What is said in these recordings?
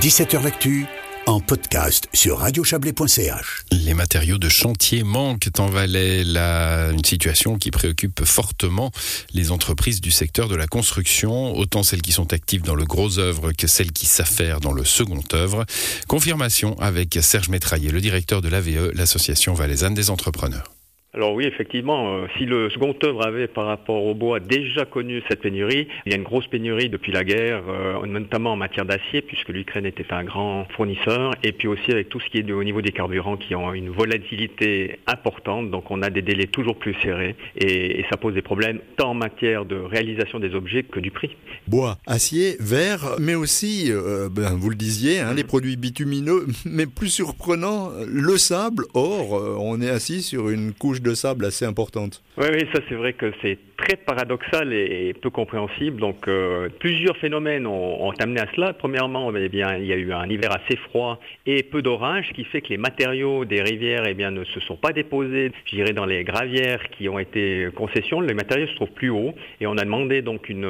17h L'actu en podcast sur radiochablais.ch. Les matériaux de chantier manquent en Valais, la, une situation qui préoccupe fortement les entreprises du secteur de la construction, autant celles qui sont actives dans le gros œuvre que celles qui s'affairent dans le second œuvre. Confirmation avec Serge Métraillé, le directeur de l'AVE, l'association valaisanne des entrepreneurs. Alors oui, effectivement, euh, si le second œuvre avait par rapport au bois déjà connu cette pénurie, il y a une grosse pénurie depuis la guerre, euh, notamment en matière d'acier, puisque l'Ukraine était un grand fournisseur, et puis aussi avec tout ce qui est au niveau des carburants qui ont une volatilité importante, donc on a des délais toujours plus serrés, et, ça pose des problèmes tant en matière de réalisation des objets que du prix. Bois, acier, verre, mais aussi, euh, ben, vous le disiez, hein, les produits bitumineux, mais plus surprenant, le sable. Or, on est assis sur une couche de sable assez importante. Oui, oui, ça c'est vrai que c'est très paradoxal et peu compréhensible. Donc euh, plusieurs phénomènes ont, amené à cela. Premièrement, eh bien, il y a eu un hiver assez froid et peu d'orage, ce qui fait que les matériaux des rivières eh bien, ne se sont pas déposés, je dirais, dans les gravières qui ont été concessions. Les matériaux se trouvent plus haut et on a demandé donc une,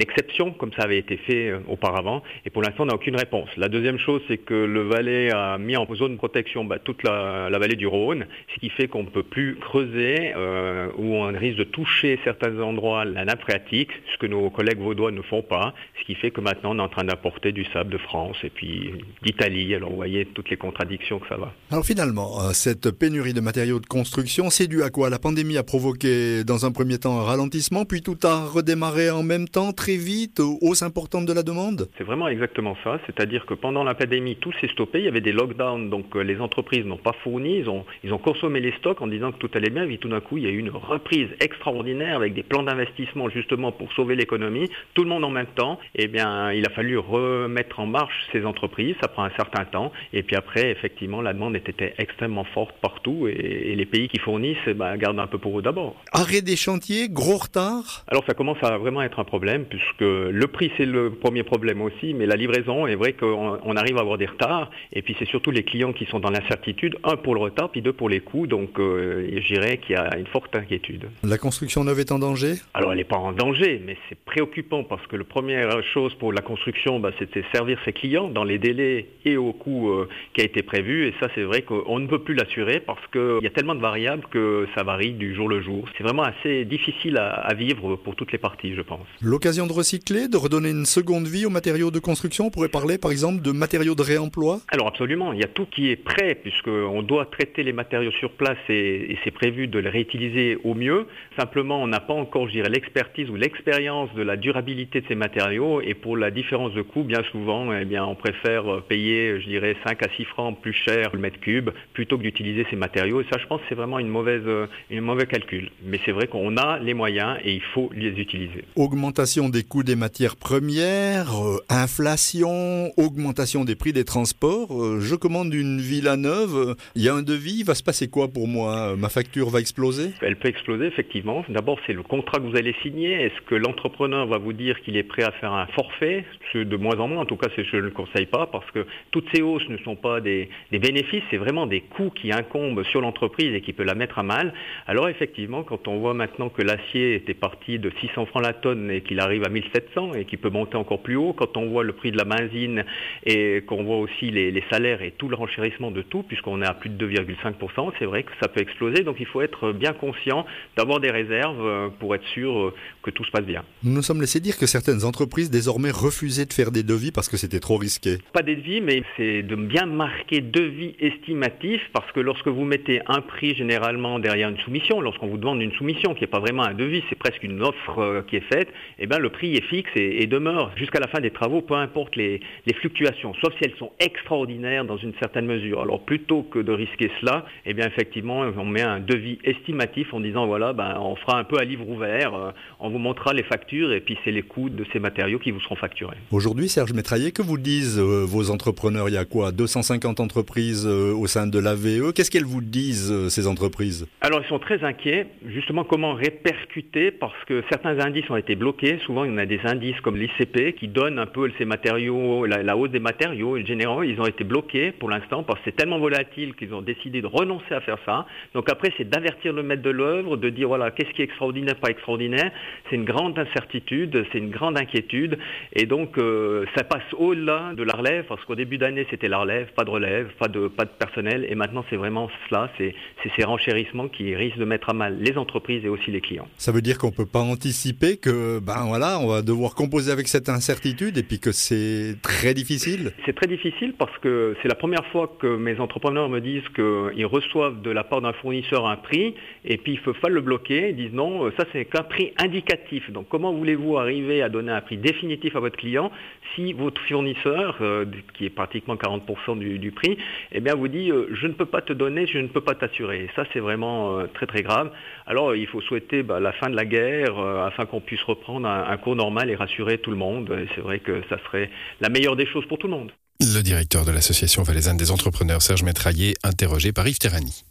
exception, comme ça avait été fait euh, auparavant. Et pour l'instant, on n'a aucune réponse. La deuxième chose, c'est que le Valais a mis en zone de protection bah, toute la, vallée du Rhône, ce qui fait qu'on ne peut plus creuser euh, ou on risque de toucher certains endroits la nappe phréatique, ce que nos collègues vaudois ne font pas, ce qui fait que maintenant on est en train d'apporter du sable de France et puis d'Italie. Alors vous voyez toutes les contradictions que ça va. Alors finalement, euh, cette pénurie de matériaux de construction, c'est dû à quoi? La pandémie a provoqué dans un premier temps un ralentissement, puis tout a redémarré en même temps, très vite, hausse importante de la demande? C'est vraiment exactement ça, c'est-à-dire que pendant la pandémie, tout s'est stoppé, il y avait des lockdowns, donc euh, les entreprises n'ont pas fourni, ils ont, ils ont consommé les stocks en disant que tout allait bien, puis tout d'un coup, il y a eu une reprise extraordinaire avec des plans d'investissement justement pour sauver l'économie. Tout le monde en même temps, eh bien, il a fallu remettre en marche ces entreprises, ça prend un certain temps, et puis après, effectivement, la demande était extrêmement forte partout, et, les pays qui fournissent eh ben, gardent un peu pour eux d'abord. Arrêt des chantiers, gros retard? Alors ça commence à vraiment être un problème, puisque le prix c'est le premier problème aussi, mais la livraison est vrai qu'on arrive à avoir des retards, et puis c'est surtout les clients qui sont dans l'incertitude, un pour le retard, puis deux pour les coûts, donc euh, dirais qu'il y a une forte inquiétude. La construction neuve est en danger? Alors elle n'est pas en danger, mais c'est préoccupant parce que la première chose pour la construction, bah, c'était servir ses clients dans les délais et au coût euh, qui a été prévu. Et ça, c'est vrai qu'on ne peut plus l'assurer parce qu'il y a tellement de variables que ça varie du jour le jour. C'est vraiment assez difficile à, vivre pour toutes les parties, je pense. L'occasion de recycler, de redonner une seconde vie aux matériaux de construction, on pourrait parler par exemple de matériaux de réemploi? Alors absolument, il y a tout qui est prêt puisqu'on doit traiter les matériaux sur place et, et c'est prévu de les réutiliser au mieux. Simplement, on n'a pas encore, je dirais, l'expertise ou l'expérience de la durabilité de ces matériaux et pour la différence de coût, bien souvent, eh bien, on préfère payer, je dirais, 5 à 6 francs plus cher le mètre cube plutôt que d'utiliser ces matériaux. Et ça, je pense, c'est vraiment une mauvaise, une mauvais calcul. Mais c'est vrai qu'on a les moyens et il faut les utiliser. Augmentation des coûts des matières premières, euh, inflation, augmentation des prix des transports. Euh, je commande une villa neuve, il y a un devis, il va se passer quoi pour moi Ma facture? Va exploser? Elle peut exploser, effectivement. D'abord, c'est le contrat que vous allez signer. Est-ce que l'entrepreneur va vous dire qu'il est prêt à faire un forfait? De moins en moins, en tout cas, je ne le conseille pas parce que toutes ces hausses ne sont pas des, bénéfices, c'est vraiment des coûts qui incombent sur l'entreprise et qui peut la mettre à mal. Alors effectivement, quand on voit maintenant que l'acier était parti de 600 francs la tonne et qu'il arrive à 1700 et qu'il peut monter encore plus haut, quand on voit le prix de la benzine et qu'on voit aussi les, salaires et tout le renchérissement de tout, puisqu'on est à plus de 2,5%, c'est vrai que ça peut exploser. Donc il faut être bien conscient d'avoir des réserves euh, pour être sûr euh, que tout se passe bien. Nous nous sommes laissé dire que certaines entreprises désormais refusaient de faire des devis parce que c'était trop risqué. Pas des devis, mais c'est de bien marquer devis estimatif parce que lorsque vous mettez un prix généralement derrière une soumission, lorsqu'on vous demande une soumission qui n'est pas vraiment un devis, c'est presque une offre euh, qui est faite, eh bien le prix est fixe et, demeure jusqu'à la fin des travaux, peu importe les, fluctuations, sauf si elles sont extraordinaires dans une certaine mesure. Alors plutôt que de risquer cela, eh bien effectivement on met un devis estimatif en disant voilà, ben, on fera un peu à livre ouvert, euh, on vous montrera les factures et puis c'est les coûts de ces matériaux qui vous seront facturés. Aujourd'hui, Serge Métraillé, que vous disent euh, vos entrepreneurs? Il y a quoi? 250 entreprises euh, au sein de l'AVE? Qu'est-ce qu'elles vous disent, ces entreprises? Alors, ils sont très inquiets, justement, comment répercuter, parce que certains indices ont été bloqués. Souvent, il y en a des indices comme l'ICP qui donnent un peu ces matériaux, la, hausse des matériaux. Et généralement, ils ont été bloqués pour l'instant parce que c'est tellement volatile qu'ils ont décidé de renoncer à faire ça. Donc après, fait, c'est d'avertir le maître de l'œuvre, de dire voilà, qu'est-ce qui est extraordinaire, pas extraordinaire. C'est une grande incertitude, c'est une grande inquiétude. Et donc, euh, ça passe au-delà de la relève, parce qu'au début d'année, c'était la relève, pas de relève, pas de, pas de personnel. Et maintenant, c'est vraiment cela, c'est ces renchérissements qui risquent de mettre à mal les entreprises et aussi les clients. Ça veut dire qu'on peut pas anticiper que, ben voilà, on va devoir composer avec cette incertitude et puis que c'est très difficile? C'est très difficile parce que c'est la première fois que mes entrepreneurs me disent qu'ils reçoivent de la part d'un fournisseur un prix et puis il faut pas le bloquer. Ils disent non, ça c'est qu'un prix indicatif. Donc comment voulez-vous arriver à donner un prix définitif à votre client si votre fournisseur, euh, qui est pratiquement 40% du, prix, eh bien vous dit euh, je ne peux pas te donner, je ne peux pas t'assurer. Ça c'est vraiment euh, très très grave. Alors il faut souhaiter bah, la fin de la guerre afin qu'on puisse reprendre un, un cours normal et rassurer tout le monde. C'est vrai que ça serait la meilleure des choses pour tout le monde. Le directeur de l'association valaisanne des entrepreneurs, Serge Métraillé, interrogé par Yves Terrani.